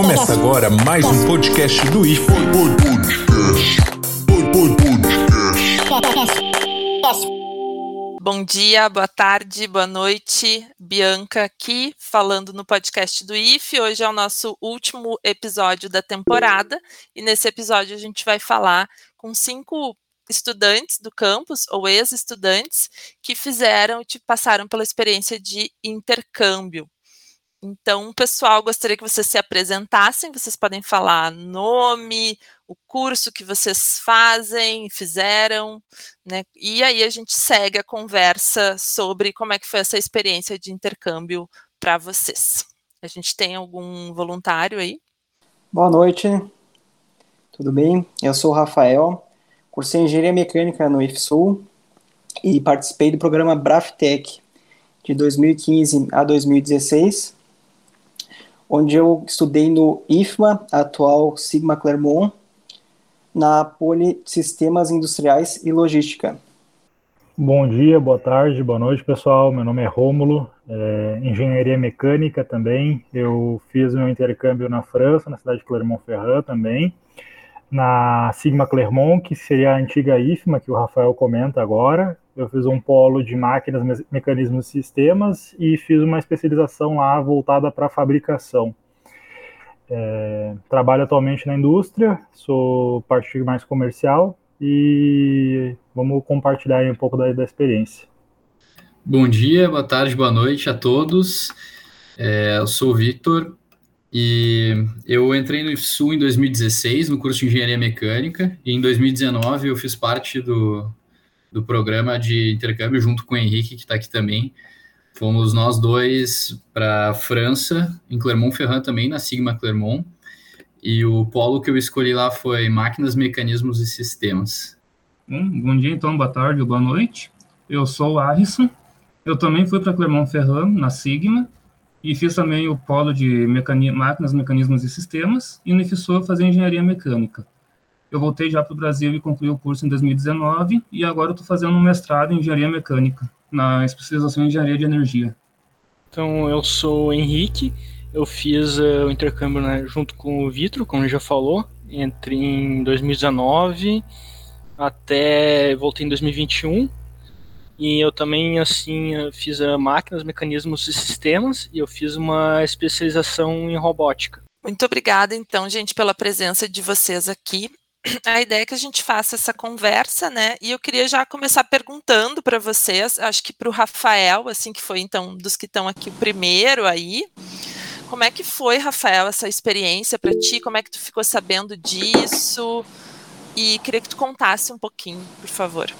Começa agora mais um podcast do IFE. Bom dia, boa tarde, boa noite. Bianca aqui falando no podcast do IFE. Hoje é o nosso último episódio da temporada e nesse episódio a gente vai falar com cinco estudantes do campus ou ex-estudantes que fizeram e passaram pela experiência de intercâmbio. Então, pessoal, gostaria que vocês se apresentassem. Vocês podem falar nome, o curso que vocês fazem, fizeram, né? E aí a gente segue a conversa sobre como é que foi essa experiência de intercâmbio para vocês. A gente tem algum voluntário aí? Boa noite, tudo bem? Eu sou o Rafael, cursei Engenharia Mecânica no IFSUL e participei do programa Braftec de 2015 a 2016 onde eu estudei no IFMA, atual Sigma Clermont, na Poli Sistemas Industriais e Logística. Bom dia, boa tarde, boa noite, pessoal. Meu nome é Rômulo, é, engenharia mecânica também. Eu fiz meu intercâmbio na França, na cidade de Clermont-Ferrand também, na Sigma Clermont, que seria a antiga IFMA, que o Rafael comenta agora, eu fiz um polo de máquinas, mecanismos e sistemas e fiz uma especialização lá voltada para fabricação. É, trabalho atualmente na indústria, sou parte mais comercial e vamos compartilhar um pouco da, da, experiência. Bom dia, boa tarde, boa noite a todos. É, eu sou o Victor e eu entrei no IFSU em 2016, no curso de Engenharia Mecânica, e em 2019 eu fiz parte do, do programa de intercâmbio junto com o Henrique, que está aqui também. Fomos nós dois para a França, em Clermont-Ferrand também, na Sigma Clermont. E o polo que eu escolhi lá foi Máquinas, Mecanismos e Sistemas. Bom, dia, então, boa tarde boa noite. Eu sou o Arison. Eu também fui para Clermont-Ferrand, na Sigma, e fiz também o polo de mecani Máquinas, Mecanismos e Sistemas, e no IFSU fazer Engenharia Mecânica. Eu voltei já para o Brasil e concluí o curso em 2019 e agora estou fazendo um mestrado em engenharia mecânica, na especialização em engenharia de energia. Então, eu sou o Henrique, eu fiz uh, o intercâmbio né, junto com o Vitor, como ele já falou, entre em 2019 até voltei em 2021. E eu também assim fiz uh, máquinas, mecanismos e sistemas e eu fiz uma especialização em robótica. Muito obrigada, então, gente, pela presença de vocês aqui a ideia é que a gente faça essa conversa, né? E eu queria já começar perguntando para vocês, acho que para o Rafael, assim, que foi então dos que estão aqui o primeiro aí. Como é que foi, Rafael, essa experiência para ti? Como é que tu ficou sabendo disso? E queria que tu contasse um pouquinho, por favor.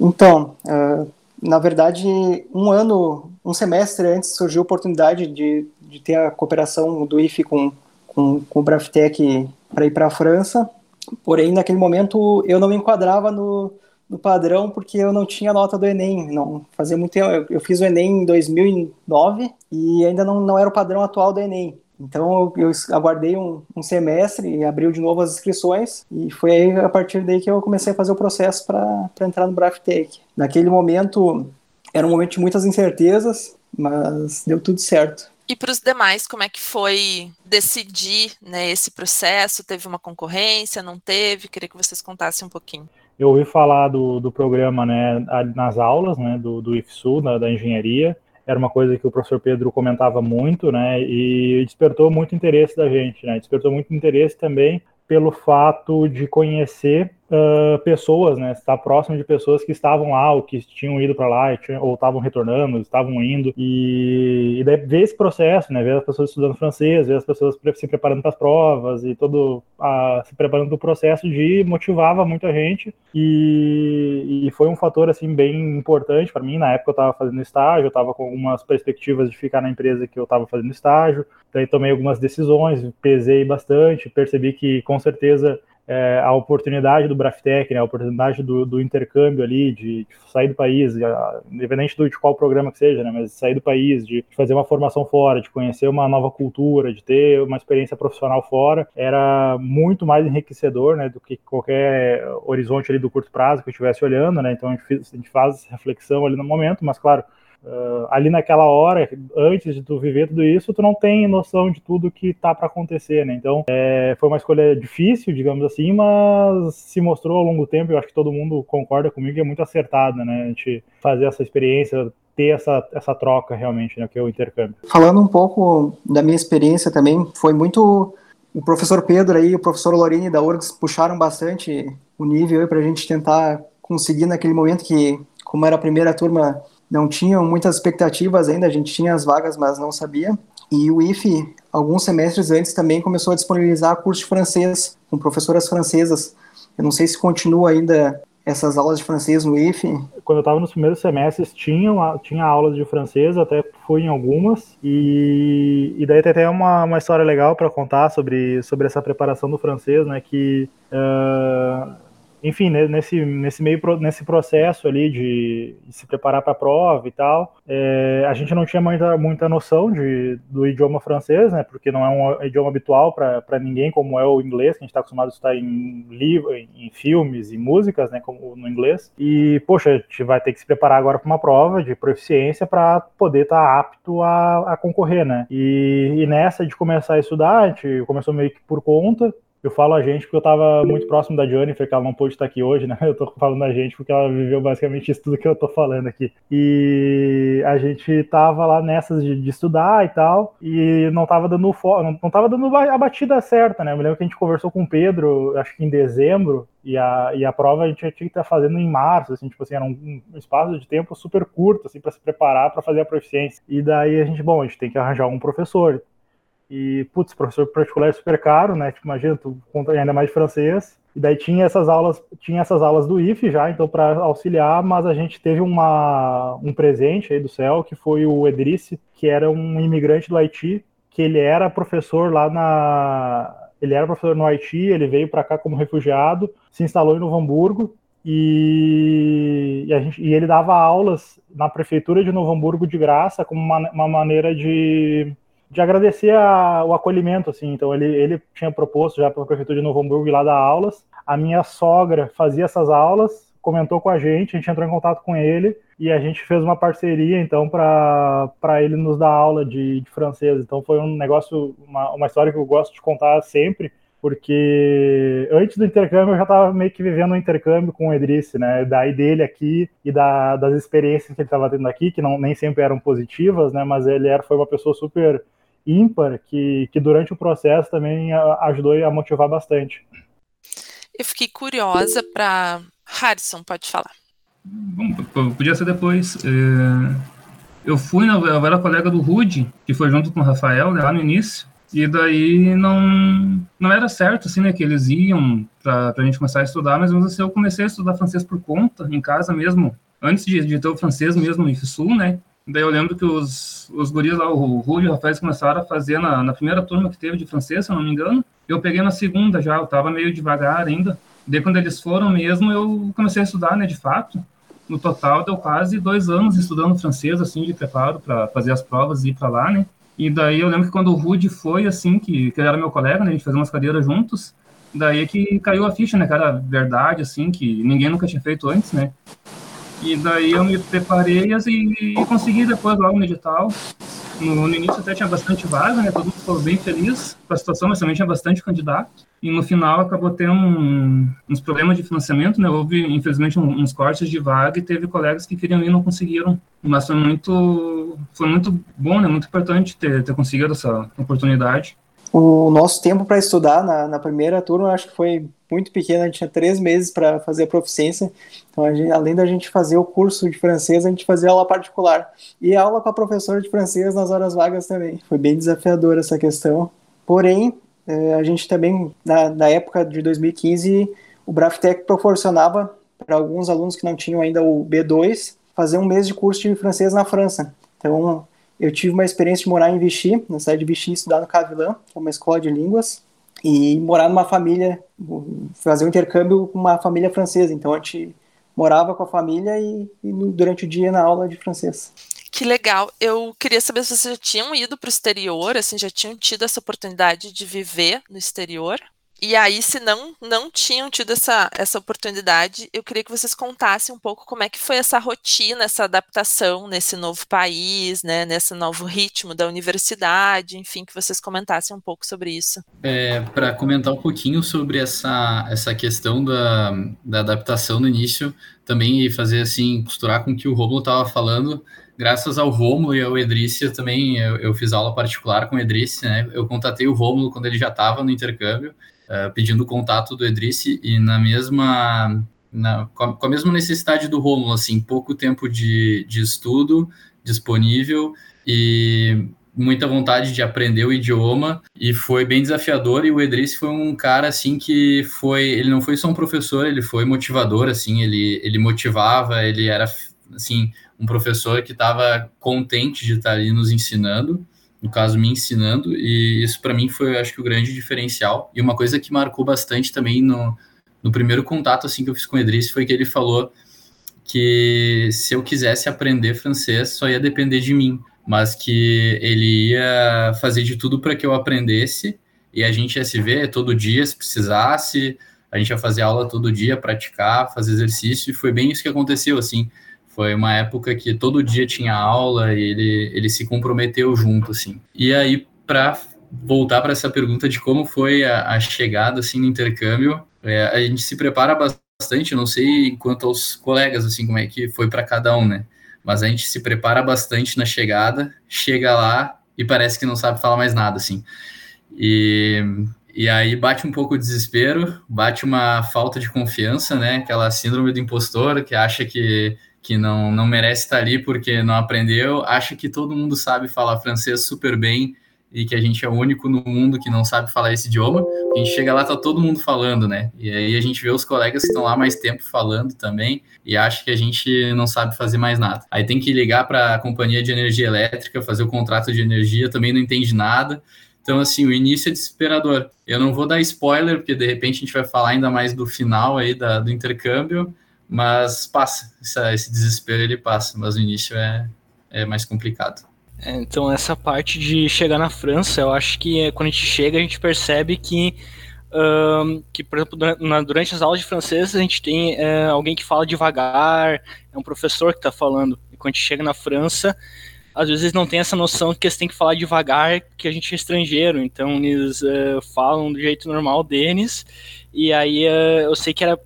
Então, uh, na verdade, um ano, um semestre antes surgiu a oportunidade de, de ter a cooperação do IFE com, com, com o Braftec para ir para a França. Porém, naquele momento eu não me enquadrava no, no padrão porque eu não tinha nota do Enem. Não fazia muito. Eu, eu fiz o Enem em 2009 e ainda não, não era o padrão atual do Enem. Então eu, eu aguardei um, um, semestre e abriu de novo as inscrições e foi aí, a partir daí que eu comecei a fazer o processo para entrar no Braftech. Naquele momento era um momento de muitas incertezas, mas deu tudo certo. E para os demais, como é que foi decidir né, esse processo? Teve uma concorrência, não teve? Queria que vocês contassem um pouquinho. Eu ouvi falar do, do programa né, nas aulas né, do, do IFSU, da, da engenharia. Era uma coisa que o professor Pedro comentava muito, né? E despertou muito interesse da gente, né? Despertou muito interesse também pelo fato de conhecer uh, pessoas, né, estar próximo de pessoas que estavam lá, ou que tinham ido para lá, ou estavam retornando, estavam indo, e, e daí ver esse processo, né, ver as pessoas estudando francês, ver as pessoas se preparando para as provas e todo a, se preparando para o processo de motivava muita gente. E, e foi um fator assim bem importante para mim. Na época eu estava fazendo estágio, eu estava com algumas perspectivas de ficar na empresa que eu estava fazendo estágio, daí tomei algumas decisões, pesei bastante, percebi que com certeza é, a oportunidade do Braftec, né, a oportunidade do, do intercâmbio ali, de, de, sair do país, independente do, de qual programa que seja, né, mas sair do país, de, de, fazer uma formação fora, de conhecer uma nova cultura, de ter uma experiência profissional fora, era muito mais enriquecedor né, do que qualquer horizonte ali do curto prazo que eu estivesse olhando. Né, então a gente, a gente faz reflexão ali no momento, mas claro, uh, ali naquela hora, antes de tu viver tudo isso, tu não tem noção de tudo que tá para acontecer, né? Então, é, foi uma escolha difícil, digamos assim, mas se mostrou ao longo do tempo, eu acho que todo mundo concorda comigo, que é muito acertada, né? A gente fazer essa experiência, ter essa, essa troca realmente, né, que é o intercâmbio. Falando um pouco da minha experiência também, foi muito o professor Pedro aí, o professor Lorini da URGS puxaram bastante o nível para a gente tentar conseguir naquele momento que, como era a primeira turma, não tinham muitas expectativas ainda, a gente tinha as vagas, mas não sabia. E o IFE, alguns semestres antes, também começou a disponibilizar curso de francês com professoras francesas. Eu não sei se continua ainda essas aulas de francês no IFE? Quando eu estava nos primeiros semestres, tinha, tinha aulas de francês, até fui em algumas, e, e daí tem até uma, uma história legal para contar sobre, sobre essa preparação do francês, né, que... Uh, enfim, nesse, nesse meio nesse processo ali de, de se preparar para a prova e tal, é, a gente não tinha muita, muita noção de, do idioma francês, né? Porque não é um idioma habitual para ninguém, como é o inglês, que a gente está acostumado a estudar em livro, em filmes e músicas, né? Como no inglês. E poxa, a gente vai ter que se preparar agora para uma prova de proficiência para poder estar tá apto a, a concorrer, né? E, e nessa de começar a estudar, a gente começou meio que por conta. Eu falo a gente porque eu estava muito próximo da Jennifer, que ela não pôde estar aqui hoje, né? Eu estou falando a gente porque ela viveu basicamente isso tudo que eu estou falando aqui. E a gente estava lá nessas de, de, estudar e tal, e não estava dando não, não tava dando a batida certa, né? Eu me lembro que a gente conversou com o Pedro, acho que em dezembro, e a, e a prova a gente tinha que estar fazendo em março, assim, tipo assim, era um, um espaço de tempo super curto, assim, para se preparar para fazer a proficiência. E daí a gente, bom, a gente tem que arranjar um professor. E, putz, professor particular é super caro, né? Tipo, imagina, tu conta ainda mais francês. E daí tinha essas aulas, tinha essas aulas do IF já, então para auxiliar, mas a gente teve uma, um presente aí do céu, que foi o Edrice, que era um imigrante do Haiti, que ele era professor lá na ele era professor no Haiti, ele veio para cá como refugiado, se instalou em Novo Hamburgo e, e, gente, e, ele dava aulas na prefeitura de Novo Hamburgo de graça, como uma, uma maneira de de agradecer a, o acolhimento, assim. Então ele, ele tinha proposto já para a prefeitura de Novo Hamburgo ir lá dar aulas. A minha sogra fazia essas aulas, comentou com a gente, a gente entrou em contato com ele e a gente fez uma parceria então para ele nos dar aula de, de, francês. Então foi um negócio, uma, uma história que eu gosto de contar sempre, porque antes do intercâmbio eu já estava meio que vivendo um intercâmbio com o Edrice, né? Daí dele aqui e da, das experiências que ele estava tendo aqui, que não, nem sempre eram positivas, né? Mas ele era, foi uma pessoa super ímpar que, que durante o processo também ajudou a motivar bastante. Eu fiquei curiosa para. Harrison, pode falar. Bom, podia ser depois. É... Eu fui, na, eu era colega do Rude, que foi junto com o Rafael lá no início, e daí não, não era certo, assim, né, que eles iam para a gente começar a estudar, mas assim, eu comecei a estudar francês por conta, em casa mesmo, antes de, de ter o francês mesmo no IFSU, né, Daí eu lembro que os, os guris lá, o Rui e o Rafael, começaram a fazer na, na primeira turma que teve de francês, se eu não me engano. Eu peguei na segunda já, eu tava meio devagar ainda. Daí quando eles foram mesmo, eu comecei a estudar, né, de fato. No total, deu quase dois anos estudando francês, assim, de preparo para fazer as provas e ir para lá, né. E daí eu lembro que quando o Rude foi, assim, que, que ele era meu colega, né, a gente fazia umas cadeiras juntos, daí é que caiu a ficha, né, cara, verdade, assim, que ninguém nunca tinha feito antes, né. E daí eu me preparei assim, e consegui depois logo no edital. No, no, início até tinha bastante vaga, né? Todo mundo ficou bem feliz com a situação, mas também tinha bastante candidato. E no final acabou tendo um, uns problemas de financiamento, né? Houve, infelizmente, um, uns cortes de vaga e teve colegas que queriam ir e não conseguiram. Mas foi muito, foi muito bom, né? Muito importante ter, ter conseguido essa oportunidade. O nosso tempo para estudar na, na primeira turma, acho que foi muito pequeno, a gente tinha três meses para fazer a proficiência. Então, gente, além da gente fazer o curso de francês, a gente fazia aula particular e aula com a professora de francês nas horas vagas também. Foi bem desafiador essa questão. Porém, é, a gente também, na, na época de 2015, o Braftec proporcionava para alguns alunos que não tinham ainda o B2 fazer um mês de curso de francês na França. Então, eu tive uma experiência de morar em Vichy, na cidade de Vichy, estudar no Cavilan, que é uma escola de línguas, e morar numa família, fazer um intercâmbio com uma família francesa. Então a gente morava com a família e, e durante o dia na aula de francês. Que legal. Eu queria saber se vocês já tinham ido para o exterior, assim, já tinham tido essa oportunidade de viver no exterior. E aí, se não, não tinham tido essa, essa oportunidade, eu queria que vocês contassem um pouco como é que foi essa rotina, essa adaptação nesse novo país, né, nesse novo ritmo da universidade, enfim, que vocês comentassem um pouco sobre isso. É, Para comentar um pouquinho sobre essa, essa questão da, da adaptação no início, também e fazer assim, costurar com o que o Romulo estava falando, graças ao Romulo e ao Edrice, eu também eu, eu, fiz aula particular com o Edrice, né? Eu contatei o Romulo quando ele já estava no intercâmbio, uh, pedindo o contato do Edrice, e na mesma. Na, com, a, com, a, mesma necessidade do Romulo, assim, pouco tempo de, de estudo disponível e muita vontade de aprender o idioma e foi bem desafiador. E o Edrice foi um cara assim que foi ele não foi só um professor ele foi motivador assim ele ele motivava ele era assim um professor que estava contente de estar ali nos ensinando, no caso me ensinando, e isso para mim foi, acho que o grande diferencial. E uma coisa que marcou bastante também no, no primeiro contato assim que eu fiz com o Edris foi que ele falou que se eu quisesse aprender francês só ia depender de mim, mas que ele ia fazer de tudo para que eu aprendesse e a gente ia se ver todo dia se precisasse, a gente ia fazer aula todo dia, praticar, fazer exercício e foi bem isso que aconteceu assim. Foi uma época que todo dia tinha aula e ele, ele se comprometeu junto, assim. E aí, para voltar para essa pergunta de como foi a, a chegada, assim, no intercâmbio, é, a gente se prepara bastante, não sei quanto aos colegas, assim, como é que foi para cada um, né? Mas a gente se prepara bastante na chegada, chega lá e parece que não sabe falar mais nada, assim. E, e aí bate um pouco o desespero, bate uma falta de confiança, né? Aquela síndrome do impostor que acha que que não, não merece estar ali porque não aprendeu, acha que todo mundo sabe falar francês super bem e que a gente é o único no mundo que não sabe falar esse idioma. A gente chega lá, tá todo mundo falando, né? E aí a gente vê os colegas que estão lá mais tempo falando também e acha que a gente não sabe fazer mais nada. Aí tem que ligar para a companhia de energia elétrica, fazer o contrato de energia, também não entende nada. Então, assim, o início é desesperador. Eu não vou dar spoiler, porque de repente a gente vai falar ainda mais do final aí da, do intercâmbio, mas passa, essa, esse desespero ele passa, mas o início é, é mais complicado. É, então essa parte de chegar na França, eu acho que é, quando a gente chega a gente percebe que um, que por exemplo durante as aulas de francês a gente tem é, alguém que fala devagar, é um professor que está falando. E quando a gente chega na França, às vezes não tem essa noção que eles têm que falar devagar, que a gente é estrangeiro, então eles uh, falam do jeito normal deles, e aí uh, eu sei que era,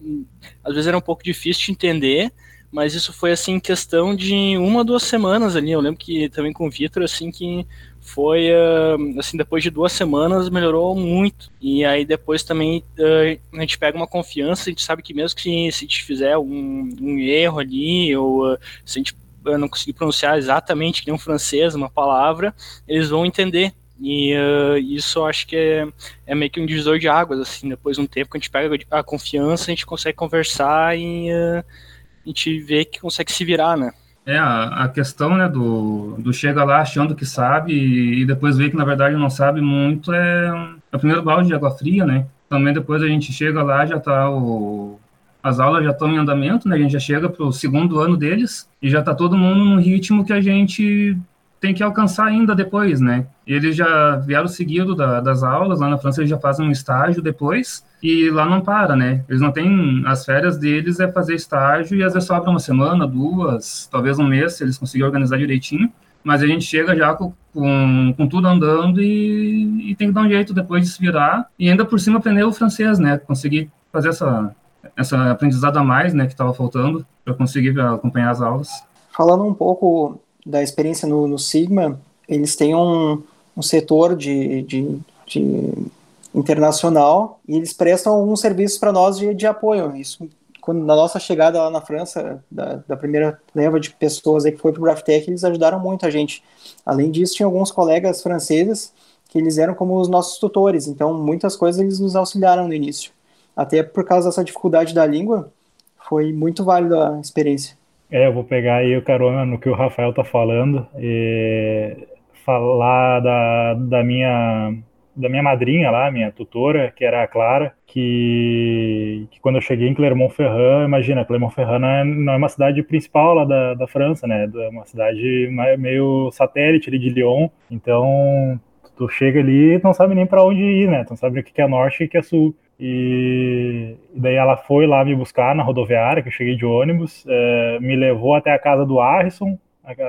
às vezes era um pouco difícil de entender, mas isso foi assim questão de uma, duas semanas ali, eu lembro que também com o Vitor, assim, que foi, uh, assim, depois de duas semanas melhorou muito, e aí depois também a gente pega uma confiança, a gente sabe que mesmo que se a gente fizer um, um erro ali, ou se a gente não conseguir pronunciar exatamente que nem um francês uma palavra, eles vão entender. E uh, isso eu acho que é, é, meio que um divisor de águas, assim, depois de um tempo que a gente pega a confiança, a gente consegue conversar e uh, a gente vê que consegue se virar, né? É, a, questão, né, do, do chega lá achando que sabe e, e depois vê que na verdade não sabe muito é, é o primeiro balde de água fria, né? Também depois a gente chega lá, já tá o, as aulas já estão em andamento, né? A gente já chega para o segundo ano deles e já está todo mundo no ritmo que a gente tem que alcançar ainda depois, né? Eles já vieram seguido da, das aulas, lá na França eles já fazem um estágio depois e lá não para, né? Eles não têm, as férias deles é fazer estágio e às vezes sobra uma semana, duas, talvez um mês, se eles conseguirem organizar direitinho, mas a gente chega já com, com, com tudo andando e, e, tem que dar um jeito depois de se virar e ainda por cima aprender o francês, né? Conseguir fazer essa, essa a mais, né, que estava faltando para conseguir acompanhar as aulas. Falando um pouco da experiência no, no Sigma, eles têm um, um setor de, de, de, internacional e eles prestam alguns serviços para nós de, de apoio. Isso quando na nossa chegada lá na França, da, da primeira leva de pessoas que foi para o Graftech, eles ajudaram muito a gente. Além disso, tinha alguns colegas franceses que eles eram como os nossos tutores, então muitas coisas eles nos auxiliaram no início até por causa dessa dificuldade da língua, foi muito válida a experiência. É, eu vou pegar aí o carona no que o Rafael tá falando e falar da, da minha da minha madrinha lá, minha tutora, que era a Clara, que, que quando eu cheguei em Clermont-Ferrand, imagina, Clermont-Ferrand não, é, não é, uma cidade principal lá da, da França, né? É uma cidade meio satélite ali de Lyon, então Tu chega ali e não sabe nem para onde ir, né? Tu não sabe o que é norte e o que é sul. E, daí ela foi lá me buscar na rodoviária, que eu cheguei de ônibus, é, me levou até a casa do Harrison,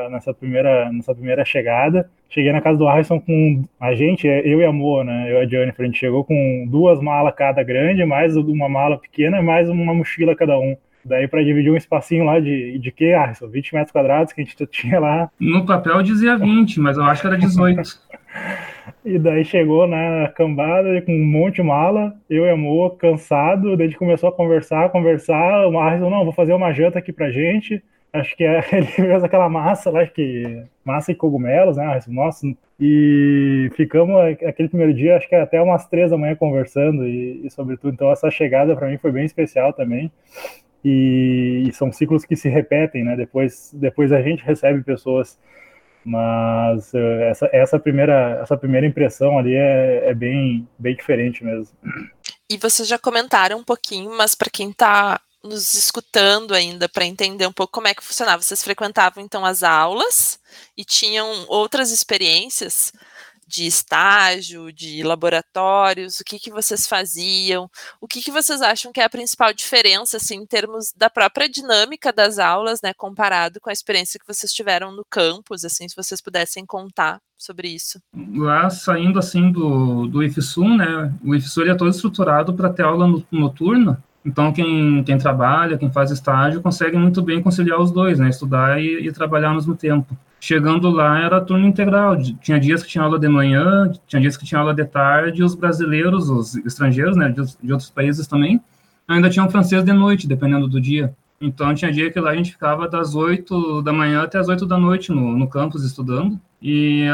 nessa primeira, nessa primeira chegada. Cheguei na casa do Harrison com a gente, é, eu e a né? Eu e a Jennifer, a gente chegou com duas malas cada grande, mais uma mala pequena mais uma mochila cada um. Daí para dividir um espacinho lá de, de que, Harrison? 20 metros quadrados que a gente tinha lá. No papel dizia 20, mas eu acho que era 18. e daí chegou na cambada com um monte de mala, eu e a Moa cansado, daí a gente começou a conversar, conversar, o Harrison, não, vou fazer uma janta aqui pra gente, acho que é, ele fez aquela massa lá, que massa e cogumelos, né? Nossa, e ficamos aquele primeiro dia, acho que até umas três da manhã conversando e, e sobretudo, então essa chegada para mim foi bem especial também. E, e, são ciclos que se repetem, né? Depois, depois a gente recebe pessoas, mas uh, essa, essa primeira essa primeira impressão ali é, é bem bem diferente mesmo. E vocês já comentaram um pouquinho, mas para quem está nos escutando ainda para entender um pouco como é que funcionava. Vocês frequentavam então as aulas e tinham outras experiências de estágio, de laboratórios, o que, que vocês faziam, o que, que vocês acham que é a principal diferença, assim, em termos da própria dinâmica das aulas, né, comparado com a experiência que vocês tiveram no campus, assim, se vocês pudessem contar sobre isso. Lá, saindo, assim, do, do IFSUM, né, o IFSUM é todo estruturado para ter aula noturna, então, quem, quem trabalha, quem faz estágio, consegue muito bem conciliar os dois, né? Estudar e, e, trabalhar ao mesmo tempo. Chegando lá, era turno integral. Tinha dias que tinha aula de manhã, tinha dias que tinha aula de tarde, os brasileiros, os estrangeiros, né, de, de outros países também, ainda tinham francês de noite, dependendo do dia. Então, tinha dia que lá a gente ficava das 8 da manhã até as 8 da noite no, no campus estudando. E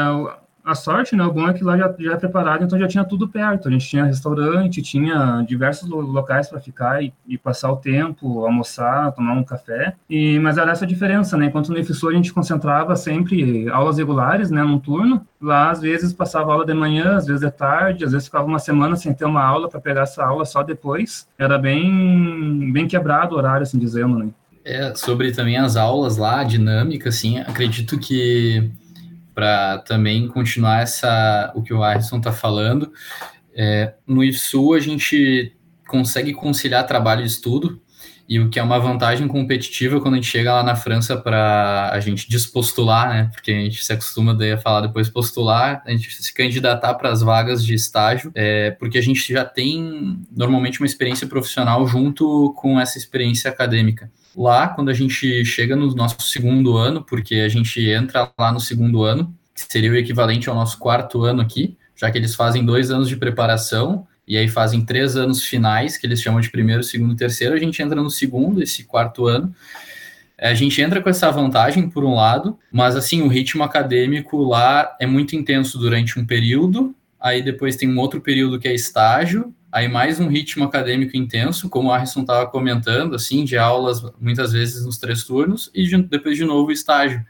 a sorte, né, o bom é que lá já, já é preparado, então já tinha tudo perto. A gente tinha restaurante, tinha diversos locais para ficar e, e, passar o tempo, almoçar, tomar um café. E mas era essa a diferença, né? Enquanto no IFSU a gente concentrava sempre aulas regulares, né, num turno. Lá às vezes passava aula de manhã, às vezes de tarde, às vezes ficava uma semana sem ter uma aula para pegar essa aula só depois. Era bem bem quebrado o horário, assim dizendo, né? É, sobre também as aulas lá, a dinâmica, assim, acredito que para também continuar essa o que o Arison está falando. É, no IFSU a gente consegue conciliar trabalho e estudo, e o que é uma vantagem competitiva quando a gente chega lá na França para a gente despostular, né? Porque a gente se acostuma daí a falar depois postular, a gente se candidatar para as vagas de estágio, é, porque a gente já tem normalmente uma experiência profissional junto com essa experiência acadêmica. Lá, quando a gente chega no nosso segundo ano, porque a gente entra lá no segundo ano, que seria o equivalente ao nosso quarto ano aqui, já que eles fazem dois anos de preparação e aí fazem três anos finais, que eles chamam de primeiro, segundo e terceiro, a gente entra no segundo, esse quarto ano. A gente entra com essa vantagem, por um lado, mas assim, o ritmo acadêmico lá é muito intenso durante um período, aí depois tem um outro período que é estágio, aí mais um ritmo acadêmico intenso, como o Harrison estava comentando, assim, de aulas muitas vezes nos três turnos, e de, depois de novo estágio.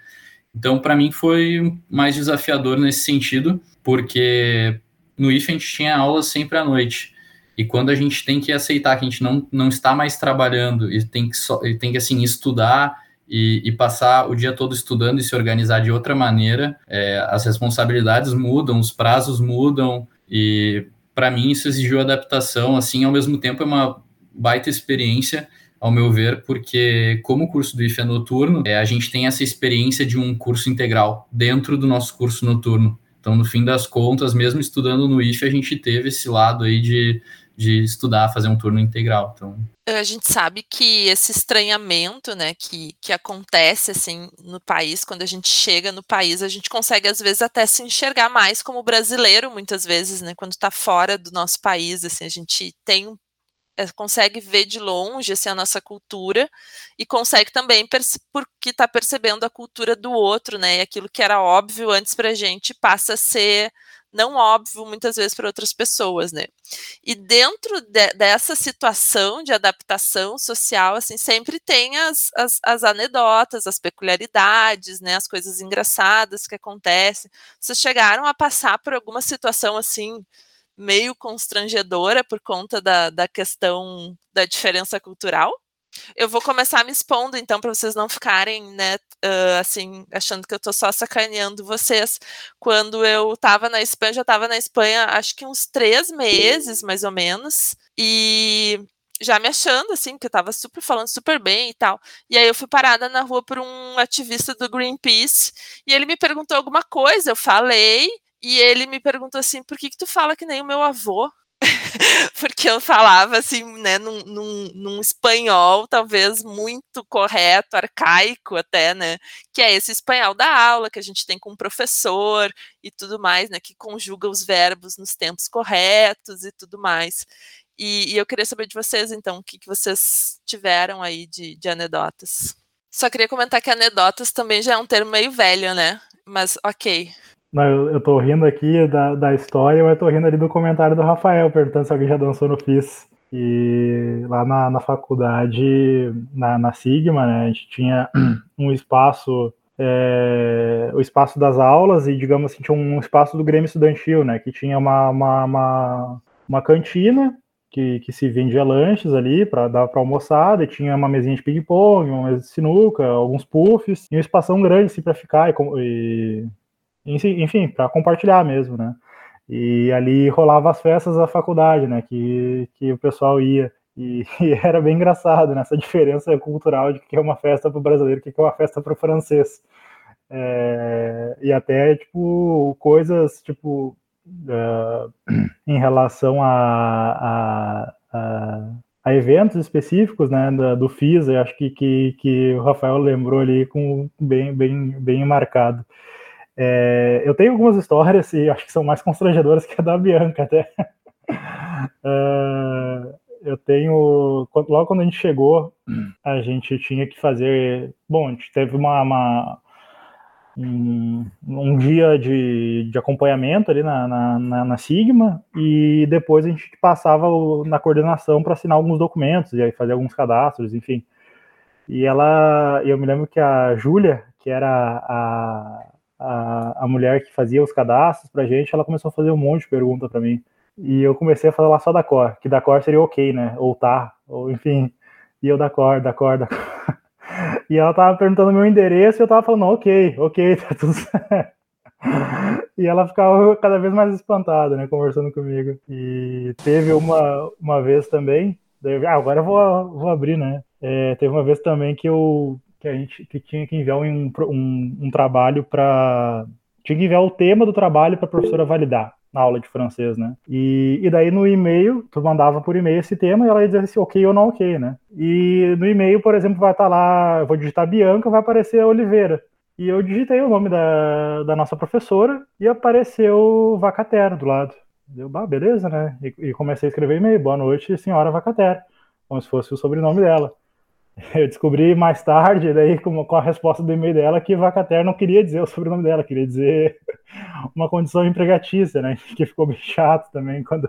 Então, para mim, foi mais desafiador nesse sentido, porque no IF a gente tinha aulas sempre à noite. E quando a gente tem que aceitar que a gente não, não está mais trabalhando e tem que, só, e tem que assim, estudar e, e, passar o dia todo estudando e se organizar de outra maneira, é, as responsabilidades mudam, os prazos mudam, e para mim isso exigiu adaptação, assim, ao mesmo tempo é uma baita experiência, ao meu ver, porque como o curso do IF é noturno, é, a gente tem essa experiência de um curso integral dentro do nosso curso noturno. Então, no fim das contas, mesmo estudando no IF, a gente teve esse lado aí de, de estudar, fazer um turno integral. Então, a gente sabe que esse estranhamento, né, que, que acontece assim no país, quando a gente chega no país, a gente consegue às vezes até se enxergar mais como brasileiro, muitas vezes, né, quando está fora do nosso país, assim, a gente tem é, consegue ver de longe assim, a nossa cultura e consegue também, porque está percebendo a cultura do outro, né? E aquilo que era óbvio antes para a gente passa a ser não óbvio muitas vezes para outras pessoas, né? E dentro de, dessa situação de adaptação social, assim, sempre tem as, as, as, anedotas, as peculiaridades, né? As coisas engraçadas que acontecem. Vocês chegaram a passar por alguma situação assim meio constrangedora por conta da, da questão da diferença cultural? Eu vou começar me expondo, então, para vocês não ficarem, né, uh, assim, achando que eu tô só sacaneando vocês. Quando eu tava na Espanha, já tava na Espanha, acho que uns três meses, mais ou menos, e já me achando, assim, que eu tava super falando super bem e tal. E aí eu fui parada na rua por um ativista do Greenpeace, e ele me perguntou alguma coisa, eu falei, e ele me perguntou assim, por que que tu fala que nem o meu avô? porque eu falava assim, né, num, num, num, espanhol talvez muito correto, arcaico até, né, que é esse espanhol da aula que a gente tem com o professor e tudo mais, né, que conjuga os verbos nos tempos corretos e tudo mais. E, e eu queria saber de vocês, então, o que, que vocês tiveram aí de, de anedotas. Só queria comentar que anedotas também já é um termo meio velho, né, mas ok. Não, eu, tô rindo aqui da, da história, mas tô rindo ali do comentário do Rafael, perguntando se alguém já dançou no FIS. E lá na, na faculdade, na, na Sigma, né, a gente tinha um espaço, é, o espaço das aulas e, digamos assim, tinha um espaço do Grêmio Estudantil, né, que tinha uma, uma, uma, uma cantina que, que se vendia lanches ali para dar para almoçar, e tinha uma mesinha de ping-pong, uma mesa de sinuca, alguns puffs, e um espação grande assim para ficar e, e enfim, para compartilhar mesmo, né? E ali rolava as festas da faculdade, né? Que, que o pessoal ia. E, e era bem engraçado, né? Essa diferença cultural de que é uma festa para o brasileiro que é uma festa para o francês. É, e até, tipo, coisas, tipo, uh, em relação a, a, a, a, eventos específicos, né, do, do FIS, eu acho que, que, que o Rafael lembrou ali com bem, bem, bem marcado. É, eu tenho algumas histórias e acho que são mais constrangedoras que a da Bianca até. é, eu tenho. Logo quando a gente chegou, a gente tinha que fazer. Bom, a gente teve uma, uma um, um, dia de, de acompanhamento ali na, na, na, Sigma e depois a gente passava na coordenação para assinar alguns documentos e aí fazer alguns cadastros, enfim. E ela, eu me lembro que a Júlia, que era a, a, a mulher que fazia os cadastros pra gente, ela começou a fazer um monte de pergunta para mim. E eu comecei a falar só da cor, que da cor seria ok, né? Ou tá, ou enfim. E eu da cor, da cor, da cor. E ela tava perguntando meu endereço e eu tava falando, ok, ok, tá tudo certo. E ela ficava cada vez mais espantada, né, conversando comigo. E teve uma, uma vez também, ah, agora eu vou, vou abrir, né? É, teve uma vez também que eu, que a gente que tinha que enviar um, um, um trabalho para tinha que enviar o tema do trabalho para a professora validar na aula de francês, né? E, e daí no e-mail, tu mandava por e-mail esse tema e ela ia dizer assim, ok ou não ok, né? E no e-mail, por exemplo, vai estar tá lá, eu vou digitar Bianca, vai aparecer Oliveira. E eu digitei o nome da, da nossa professora e apareceu Vacatero do lado. Deu, ah, beleza, né? E, e comecei a escrever e-mail, boa noite, senhora Vacatero, como se fosse o sobrenome dela. Eu descobri mais tarde, daí com, com a resposta do e-mail dela, que Vacater não queria dizer o sobrenome dela, queria dizer uma condição empregatícia, né? Que ficou bem chato também quando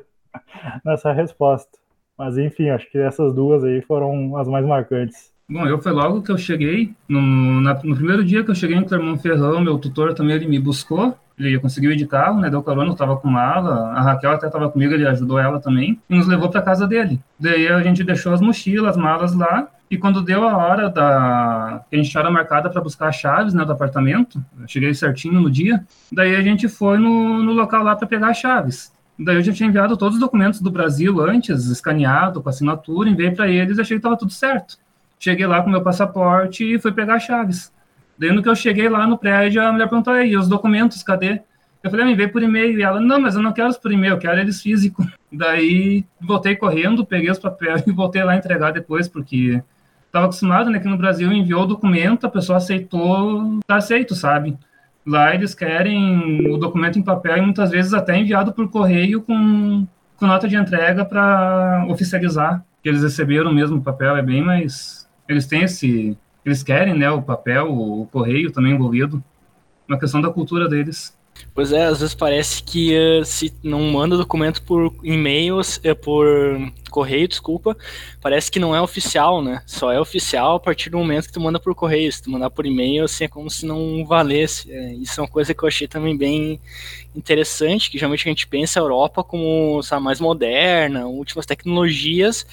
nessa resposta. Mas enfim, acho que essas duas aí foram as mais marcantes. Bom, eu foi logo que eu cheguei, no, na, no primeiro dia que eu cheguei em Clermont-Ferrand, meu tutor também ele me buscou, ele conseguiu ir de carro, né, deu carona, eu tava com mala, a Raquel até tava comigo, ele ajudou ela também, e nos levou para casa dele. Daí a gente deixou as mochilas, as malas lá, e quando deu a hora da que a gente era marcada para buscar as chaves né, do apartamento, cheguei certinho no dia, daí a gente foi no, no local lá para pegar as chaves. Daí eu já tinha enviado todos os documentos do Brasil antes, escaneado, com assinatura, enviei para eles achei que estava tudo certo. Cheguei lá com meu passaporte e fui pegar as chaves. Daí no que eu cheguei lá no prédio, a mulher perguntou, aí, os documentos, cadê? Eu falei, ah, me veio por e-mail. E ela, não, mas eu não quero os por e-mail, eu quero eles físico. Daí voltei correndo, peguei os papéis e voltei lá entregar depois, porque estava acostumado, né, que no Brasil enviou o documento, a pessoa aceitou, tá aceito, sabe? Lá eles querem o documento em papel e muitas vezes até enviado por correio com, com nota de entrega para oficializar que eles receberam mesmo o papel, é bem mais... Eles têm esse... Eles querem, né, o papel, o correio também envolvido, uma questão da cultura deles. Pois é, às vezes parece que uh, se não manda documento por e-mails, uh, por correio, desculpa, parece que não é oficial, né? Só é oficial a partir do momento que tu manda por correio. Se tu mandar por e-mail, assim, é como se não valesse. É, isso é uma coisa que eu achei também bem interessante, que geralmente a gente pensa a Europa como sabe, mais moderna, últimas tecnologias,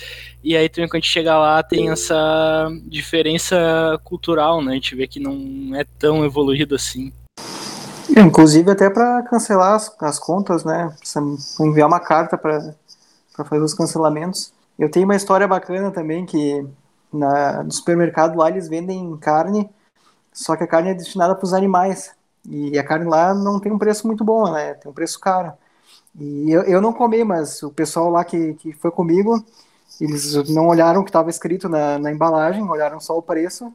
e aí também quando a gente chega lá tem essa diferença cultural, né? A gente vê que não é tão evoluído assim. Inclusive até para cancelar as, as, contas, né? Precisa enviar uma carta para fazer os cancelamentos. Eu tenho uma história bacana também que na, no supermercado lá eles vendem carne, só que a carne é destinada para os animais. E a carne lá não tem um preço muito bom, né? Tem um preço caro. E eu, eu não comi, mas o pessoal lá que, que foi comigo, eles não olharam o que estava escrito na, na embalagem, olharam só o preço.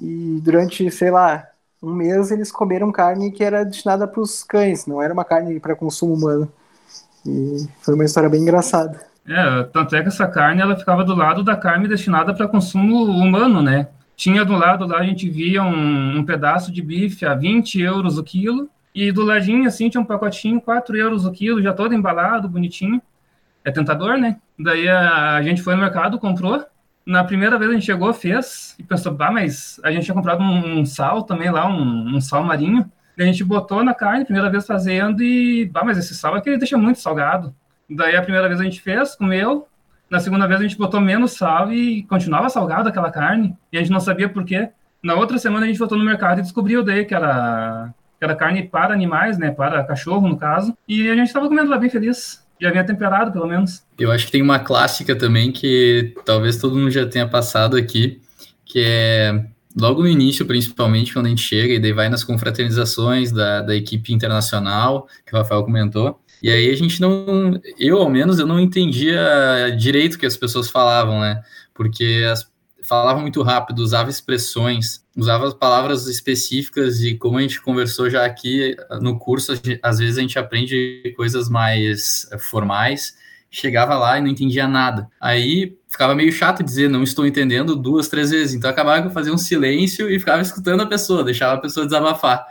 E durante, sei lá, um mês eles comeram carne que era destinada para os cães, não era uma carne para consumo humano. E foi uma história bem engraçada. É, tanto é que essa carne ela ficava do lado da carne destinada para consumo humano, né? Tinha do lado lá, a gente via um, um, pedaço de bife a 20 euros o quilo, e do ladinho, assim, tinha um pacotinho, 4 euros o quilo, já todo embalado, bonitinho. É tentador, né? Daí a, a gente foi no mercado, comprou, na primeira vez a gente chegou, fez, e pensou, bah, mas a gente tinha comprado um, um sal também lá, um, um sal marinho. a gente botou na carne, primeira vez fazendo, e, bah, mas esse sal aqui ele deixa muito salgado. Daí a primeira vez a gente fez, comeu, na segunda vez a gente botou menos sal e continuava salgado aquela carne, e a gente não sabia por quê. Na outra semana a gente voltou no mercado e descobriu daí que era, que era carne para animais, né, para cachorro no caso, e a gente estava comendo lá bem feliz já vinha temperado, pelo menos. Eu acho que tem uma clássica também que talvez todo mundo já tenha passado aqui, que é logo no início, principalmente, quando a gente chega e daí vai nas confraternizações da, da equipe internacional, que o Rafael comentou, e aí a gente não, eu ao menos, eu não entendia direito o que as pessoas falavam, né? Porque as, falava muito rápido, usava expressões, usava palavras específicas e como a gente conversou já aqui no curso, às vezes a gente aprende coisas mais eh, formais, chegava lá e não entendia nada. Aí ficava meio chato dizer não estou entendendo duas, três vezes, então acabava que eu fazia um silêncio e ficava escutando a pessoa, deixava a pessoa desabafar.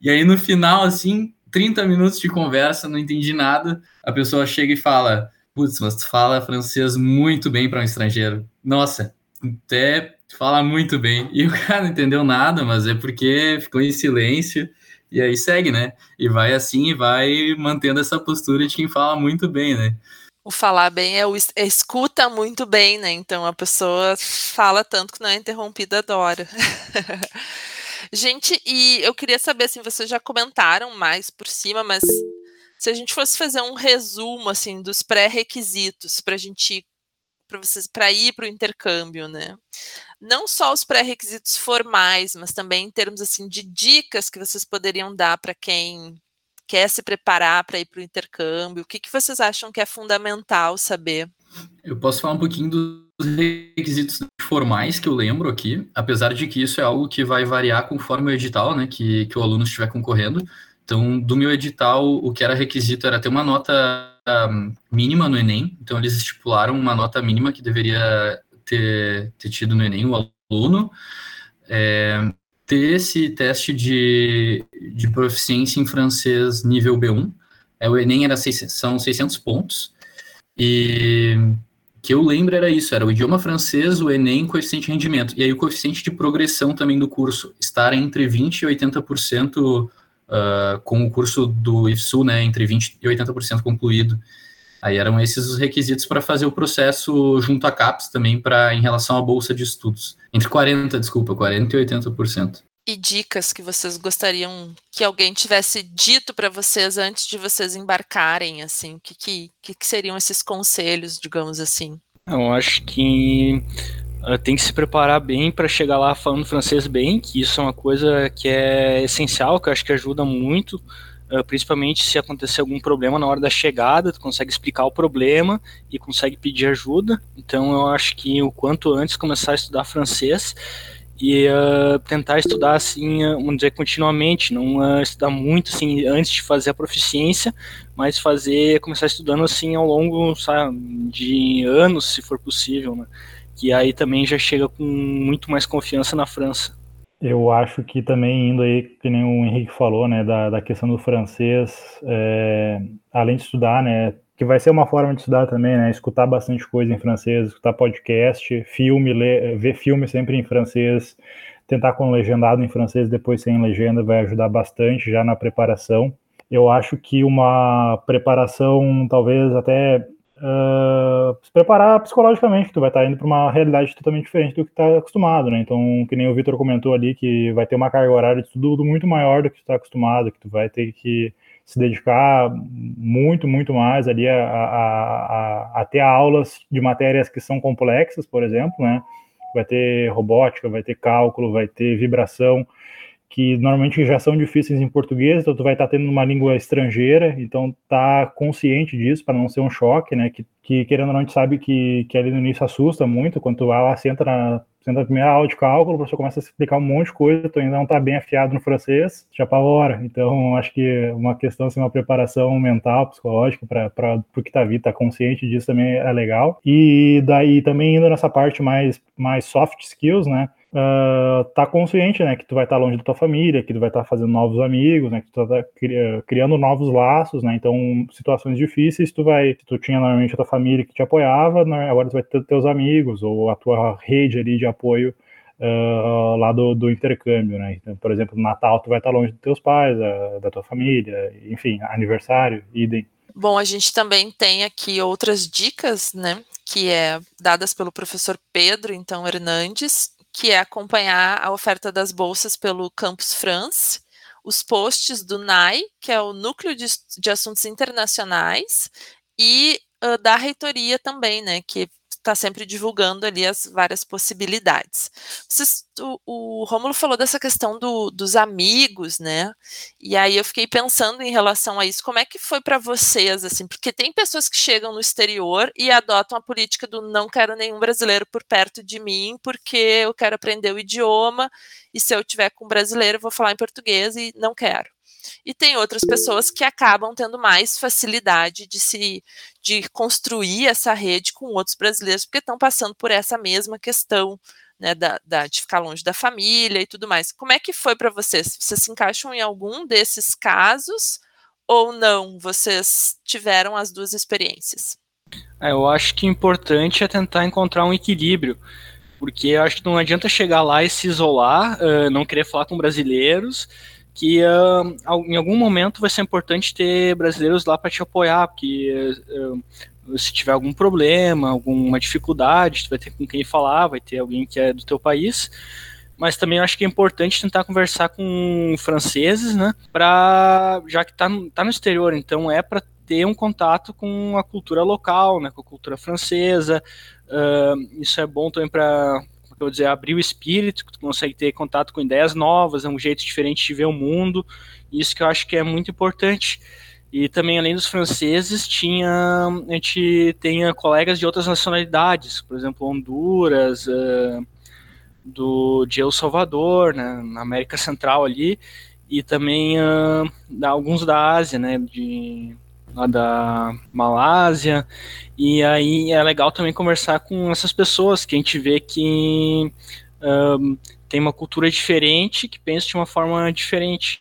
E aí no final, assim, 30 minutos de conversa, não entendi nada, a pessoa chega e fala, putz, mas tu fala francês muito bem para um estrangeiro. Nossa, até fala muito bem. E o cara não entendeu nada, mas é porque ficou em silêncio e aí segue, né? E vai assim e vai mantendo essa postura de quem fala muito bem, né? O falar bem é o escuta muito bem, né? Então a pessoa fala tanto que não é interrompida, adora. gente, e eu queria saber assim, vocês já comentaram mais por cima, mas se a gente fosse fazer um resumo assim dos pré-requisitos para a gente para vocês para ir para o intercâmbio, né? Não só os pré-requisitos formais, mas também em termos assim de dicas que vocês poderiam dar para quem quer se preparar para ir para o intercâmbio. O que, que vocês acham que é fundamental saber? Eu posso falar um pouquinho dos requisitos formais que eu lembro aqui, apesar de que isso é algo que vai variar conforme o edital, né, que, que o aluno estiver concorrendo. Então, do meu edital, o que era requisito era ter uma nota mínima no Enem, então eles estipularam uma nota mínima que deveria ter, ter tido no Enem o aluno, é, ter esse teste de, de proficiência em francês nível B1, é, o Enem era seis, são 600 pontos, e que eu lembro era isso, era o idioma francês, o Enem, coeficiente de rendimento, e aí o coeficiente de progressão também do curso, estar entre 20% e 80% uh, com o curso do IFSU, né, entre 20% e 80% concluído. Aí eram esses os requisitos para fazer o processo junto à CAPES também para em relação à bolsa de estudos. Entre 40, desculpa, 40 e 80%. E dicas que vocês gostariam que alguém tivesse dito para vocês antes de vocês embarcarem, assim, que, que, que seriam esses conselhos, digamos assim? Eu acho que tem que se preparar bem para chegar lá falando francês bem, que isso é uma coisa que é essencial, que eu acho que ajuda muito, uh, principalmente se acontecer algum problema na hora da chegada, tu consegue explicar o problema e consegue pedir ajuda. Então eu acho que o quanto antes começar a estudar francês e uh, tentar estudar assim, vamos dizer, continuamente, não uh, estudar muito assim antes de fazer a proficiência, mas fazer, começar estudando assim ao longo sabe, de anos, se for possível, né? Que aí também já chega com muito mais confiança na França. Eu acho que também indo aí, que nem o Henrique falou, né, da, da questão do francês, é, além de estudar, né, que vai ser uma forma de estudar também, né, escutar bastante coisa em francês, escutar podcast, filme, ler, ver filme sempre em francês, tentar com legendado em francês, depois sem legenda, vai ajudar bastante já na preparação. Eu acho que uma preparação, talvez até uh, se preparar psicologicamente, tu vai estar indo para uma realidade totalmente diferente do que está acostumado, né? Então, que nem o Vitor comentou ali, que vai ter uma carga horária de estudo muito maior do que tu está acostumado, que tu vai ter que se dedicar muito, muito mais ali a, a, a, a ter aulas de matérias que são complexas, por exemplo, né? Vai ter robótica, vai ter cálculo, vai ter vibração, que normalmente já são difíceis em português, então tu vai estar tá tendo uma língua estrangeira, então tá consciente disso para não ser um choque, né? Que, que querendo ou não, a gente sabe que, que ali no início assusta muito, quando tu vai lá, senta na, senta na primeira aula de cálculo, o professor começa a explicar um monte de coisa, tu ainda não tá bem afiado no francês, já apavora. Então, acho que uma questão, assim, uma preparação mental, psicológica para o que tá vindo, tá consciente disso também é legal. E daí também indo nessa parte mais, mais soft skills, né? Uh, tá consciente, né, que tu vai estar tá longe da tua família, que tu vai estar tá fazendo novos amigos, né, que tu tá criando novos laços, né, então situações difíceis tu vai, tu tinha normalmente a tua família que te apoiava, né, agora tu vai ter teus amigos ou a tua rede ali de apoio uh, lá do, do, intercâmbio, né, então, por exemplo, no Natal tu vai estar tá longe dos teus pais, da, da tua família, enfim, aniversário, idem. Bom, a gente também tem aqui outras dicas, né, que é dadas pelo professor Pedro, então, Hernandes, que é acompanhar a oferta das bolsas pelo Campus France, os posts do NAI, que é o Núcleo de, de Assuntos Internacionais, e uh, da reitoria também, né, que está sempre divulgando ali as várias possibilidades. Vocês, o, o Rômulo falou dessa questão do, dos amigos, né? E aí eu fiquei pensando em relação a isso, como é que foi para vocês, assim, porque tem pessoas que chegam no exterior e adotam a política do não quero nenhum brasileiro por perto de mim, porque eu quero aprender o idioma, e se eu tiver com um brasileiro, eu vou falar em português e não quero e tem outras pessoas que acabam tendo mais facilidade de se de construir essa rede com outros brasileiros, porque estão passando por essa mesma questão, né, da, da, de ficar longe da família e tudo mais. Como é que foi para vocês? Vocês se encaixam em algum desses casos ou não? Vocês tiveram as duas experiências? É, eu acho que importante é tentar encontrar um equilíbrio, porque eu acho que não adianta chegar lá e se isolar, uh, não querer falar com brasileiros que uh, em algum momento vai ser importante ter brasileiros lá para te apoiar, porque uh, se tiver algum problema, alguma dificuldade, tu vai ter com quem falar, vai ter alguém que é do teu país. Mas também acho que é importante tentar conversar com franceses, né? Pra, já que tá, tá no exterior, então é para ter um contato com a cultura local, né? Com a cultura francesa. Uh, isso é bom também para eu dizer, abrir o espírito, que tu consegue ter contato com ideias novas, é um jeito diferente de ver o mundo, isso que eu acho que é muito importante. E também, além dos franceses, tinha, a gente tem colegas de outras nacionalidades, por exemplo, Honduras, uh, do, de El Salvador, né, na América Central ali, e também uh, alguns da Ásia, né, de lá da Malásia. E aí é legal também conversar com essas pessoas que a gente vê que um, tem uma cultura diferente, que pensa de uma forma diferente.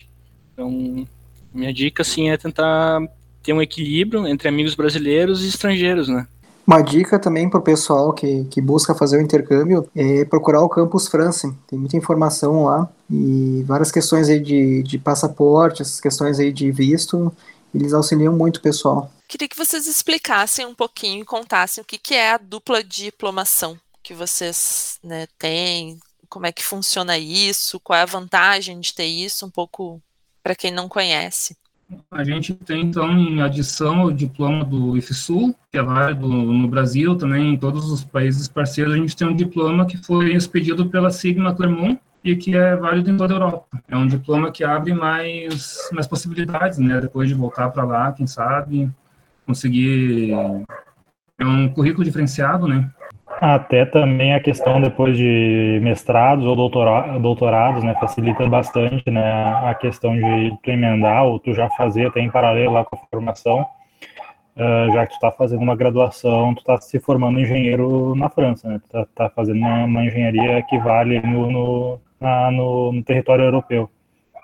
Então, minha dica assim é tentar ter um equilíbrio entre amigos brasileiros e estrangeiros, né? Uma dica também para o pessoal que, que busca fazer o intercâmbio é procurar o Campus France. Tem muita informação lá e várias questões aí de, de passaporte, essas questões aí de visto eles auxiliam muito o pessoal. Queria que vocês explicassem um pouquinho e contassem o que, que é a dupla diplomação que vocês né, têm, como é que funciona isso, qual é a vantagem de ter isso, um pouco para quem não conhece. A gente tem, então, em adição o diploma do IFSUL, que é válido no Brasil, também em todos os países parceiros, a gente tem um diploma que foi expedido pela Sigma Clermont, e que é válido em toda a Europa. É um diploma que abre mais, mais possibilidades, né? Depois de voltar para lá, quem sabe, conseguir... É um currículo diferenciado, né? Até também a questão depois de mestrados ou doutora, doutorados, né, facilita bastante, né, a questão de tu emendar ou tu já fazer até em paralelo lá com a formação, uh, já que tu está fazendo uma graduação, tu está se formando engenheiro na França, né, tu está tá fazendo uma, uma, engenharia que vale no, no na, no, no, território europeu.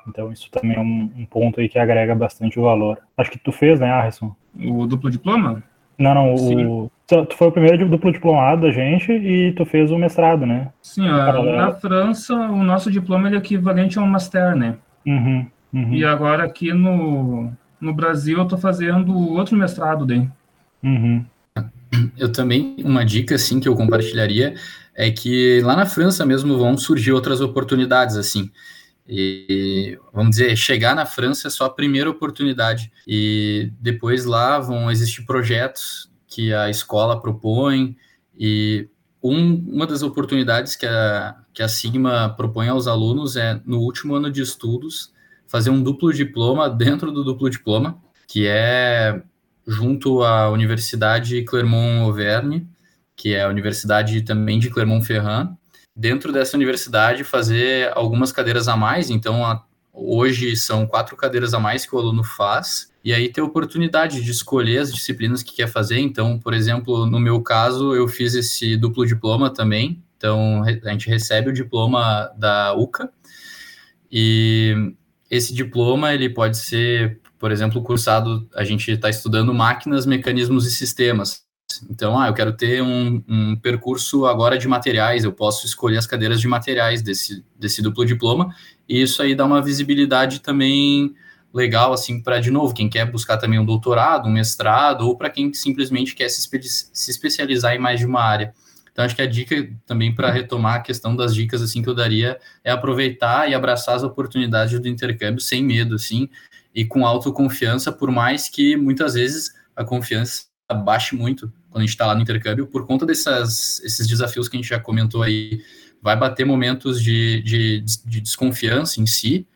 Então isso também é um, um, ponto aí que agrega bastante o valor. Acho que tu fez, né, Harrison? O duplo diploma? Não, não, o, tu foi o primeiro duplo diplomado da gente e tu fez o mestrado, né? Sim, ó, na França o nosso diploma é equivalente a um master, né? Uhum, uhum. E agora aqui no, no Brasil eu estou fazendo outro mestrado daí. Uhum. Eu também, uma dica assim que eu compartilharia é que lá na França mesmo vão surgir outras oportunidades assim. E vamos dizer, chegar na França é só a primeira oportunidade e depois lá vão existir projetos que a escola propõe e um, uma das oportunidades que a, que a Sigma propõe aos alunos é no último ano de estudos fazer um duplo diploma dentro do duplo diploma, que é junto à Universidade Clermont-Auvergne, que é a universidade também de Clermont-Ferrand. Dentro dessa universidade, fazer algumas cadeiras a mais, então a, hoje são quatro cadeiras a mais que o aluno faz, e aí ter oportunidade de escolher as disciplinas que quer fazer. Então, por exemplo, no meu caso, eu fiz esse duplo diploma também, então a gente recebe o diploma da UCA, e esse diploma ele pode ser, por exemplo, cursado, a gente está estudando máquinas, mecanismos e sistemas. Então, ah, eu quero ter um, um, percurso agora de materiais, eu posso escolher as cadeiras de materiais desse, desse duplo diploma, e isso aí dá uma visibilidade também legal, assim, para, de novo, quem quer buscar também um doutorado, um mestrado, ou para quem simplesmente quer se, espe se especializar em mais de uma área. Então, acho que a dica também para retomar a questão das dicas assim que eu daria é aproveitar e abraçar as oportunidades do intercâmbio sem medo, assim, e com autoconfiança, por mais que muitas vezes a confiança baixe muito quando a gente está lá no intercâmbio, por conta desses esses desafios que a gente já comentou aí. Vai bater momentos de, de, de desconfiança em si,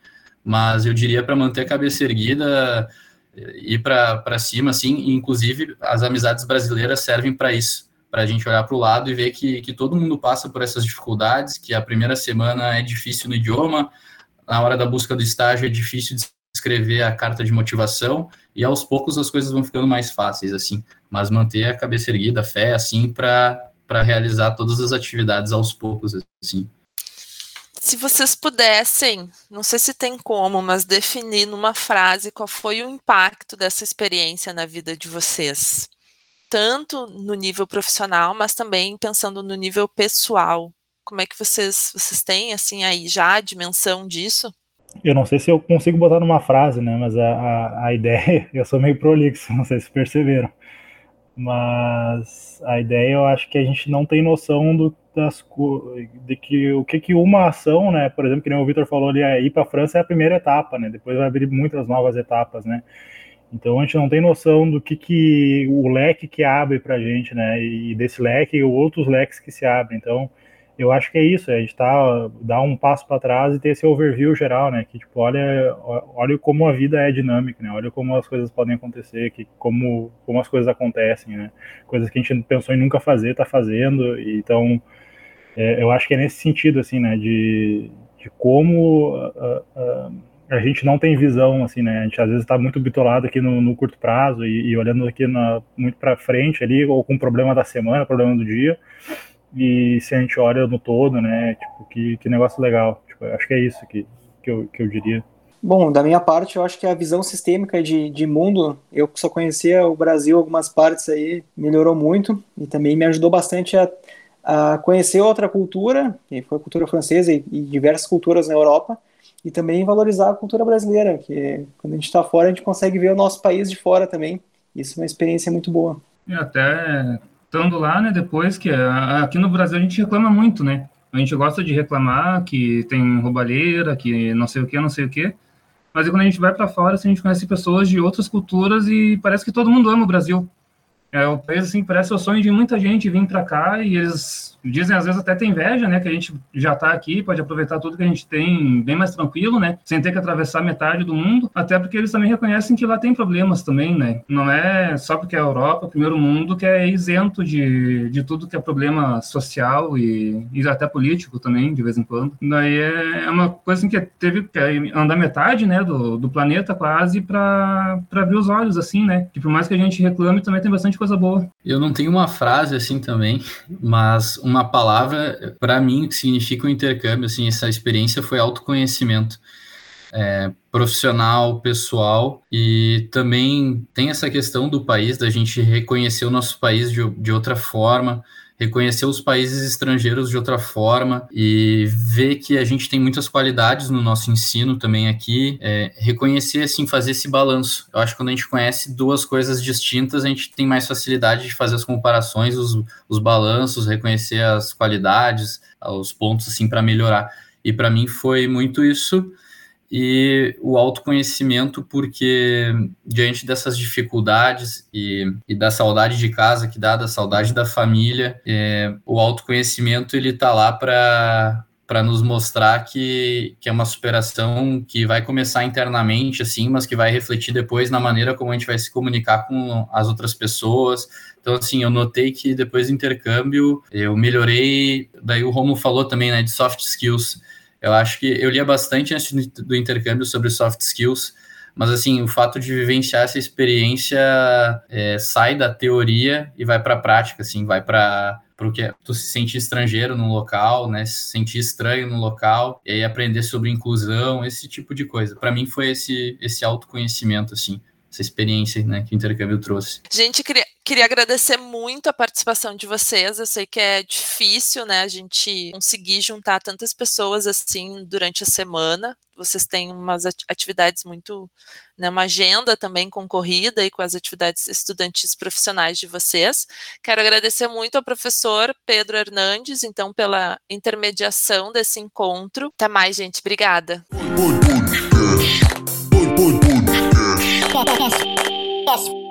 mas eu diria para manter a cabeça erguida, ir para cima, assim, e inclusive as amizades brasileiras servem para isso para a gente olhar para o lado e ver que, que todo mundo passa por essas dificuldades, que a primeira semana é difícil no idioma, na hora da busca do estágio é difícil de escrever a carta de motivação, e aos poucos as coisas vão ficando mais fáceis, assim, mas manter a cabeça erguida, a fé, assim, para realizar todas as atividades aos poucos, assim. Se vocês pudessem, não sei se tem como, mas definir numa frase qual foi o impacto dessa experiência na vida de vocês tanto no nível profissional, mas também pensando no nível pessoal. Como é que vocês, vocês têm, assim, aí já a dimensão disso? Eu não sei se eu consigo botar numa frase, né, mas a, a, a ideia, eu sou meio prolixo, não sei se perceberam, mas a ideia eu acho que a gente não tem noção do, das, de que o que, que uma ação, né, por exemplo, que nem o Vitor falou ali, é ir para a França é a primeira etapa, né, depois vai abrir muitas novas etapas, né, então a gente não tem noção do que, que o leque que abre para a gente, né? E desse leque outros leques que se abrem. Então eu acho que é isso, é a gente tá, dar um passo para trás e ter esse overview geral, né? Que tipo, olha, olha como a vida é dinâmica, né? Olha como as coisas podem acontecer, que como, como as coisas acontecem, né? Coisas que a gente pensou em nunca fazer, tá fazendo. Então é, eu acho que é nesse sentido, assim, né? De, de como uh, uh, a gente não tem visão, assim, né? A gente às vezes está muito bitolado aqui no, no curto prazo e, e, olhando aqui na, muito para frente ali, ou com problema da semana, problema do dia. E se a gente olha no todo, né? Tipo, que, que negócio legal. Tipo, acho que é isso que, que, eu, que eu diria. Bom, da minha parte, eu acho que a visão sistêmica de, de mundo, eu só conhecia o Brasil, algumas partes aí, melhorou muito e também me ajudou bastante a, a conhecer outra cultura, que foi a cultura francesa e, e diversas culturas na Europa, e também valorizar a cultura brasileira, que quando a gente está fora, a gente consegue ver o nosso país de fora também. Isso é uma experiência muito boa. E até estando lá, né, depois que aqui no Brasil a gente reclama muito, né? A gente gosta de reclamar que tem roubalheira, que não sei o que, não sei o que. Mas quando a gente vai para fora, assim, a gente conhece pessoas de outras culturas e parece que todo mundo ama o Brasil. É o país assim parece o sonho de muita gente vir para cá e eles dizem às vezes até tem inveja, né, que a gente já está aqui, pode aproveitar tudo que a gente tem bem mais tranquilo, né, sem ter que atravessar metade do mundo, até porque eles também reconhecem que lá tem problemas também, né, não é só porque é a Europa, o primeiro mundo, que é isento de, de tudo que é problema social e, e até político também, de vez em quando. Daí é, é uma coisa assim, que teve que andar metade, né, do, do planeta quase para abrir os olhos, assim, né, que por mais que a gente reclame, também tem bastante coisa boa. Eu não tenho uma frase assim também, mas uma palavra, para mim, que significa o um intercâmbio, assim, essa experiência foi autoconhecimento. É, profissional, pessoal, e também tem essa questão do país, da gente reconhecer o nosso país de, de outra forma, reconhecer os países estrangeiros de outra forma e ver que a gente tem muitas qualidades no nosso ensino também aqui, é, reconhecer, assim, fazer esse balanço. Eu acho que quando a gente conhece duas coisas distintas, a gente tem mais facilidade de fazer as comparações, os, os balanços, reconhecer as qualidades, os pontos, assim, para melhorar. E para mim foi muito isso e o autoconhecimento, porque diante dessas dificuldades e, e, da saudade de casa que dá, da saudade da família, é, o autoconhecimento ele tá lá para para nos mostrar que, que é uma superação que vai começar internamente, assim, mas que vai refletir depois na maneira como a gente vai se comunicar com as outras pessoas. Então, assim, eu notei que depois do intercâmbio eu melhorei. Daí o Romo falou também, né, de soft skills eu acho que eu lia bastante antes do intercâmbio sobre soft skills, mas assim, o fato de vivenciar essa experiência é, sai da teoria e vai para a prática, assim, vai para porque tu se sentir estrangeiro no local, né, se sentir estranho no local, e aí aprender sobre inclusão, esse tipo de coisa. Para mim foi esse esse autoconhecimento assim essa experiência né, que o intercâmbio trouxe. Gente, queria, queria agradecer muito a participação de vocês. Eu sei que é difícil, né, a gente conseguir juntar tantas pessoas assim durante a semana. Vocês têm umas atividades muito, né, uma agenda também concorrida e com as atividades estudantis profissionais de vocês. Quero agradecer muito ao professor Pedro Hernandes, então, pela intermediação desse encontro. Até mais, gente. Obrigada. Podcast. Podcast.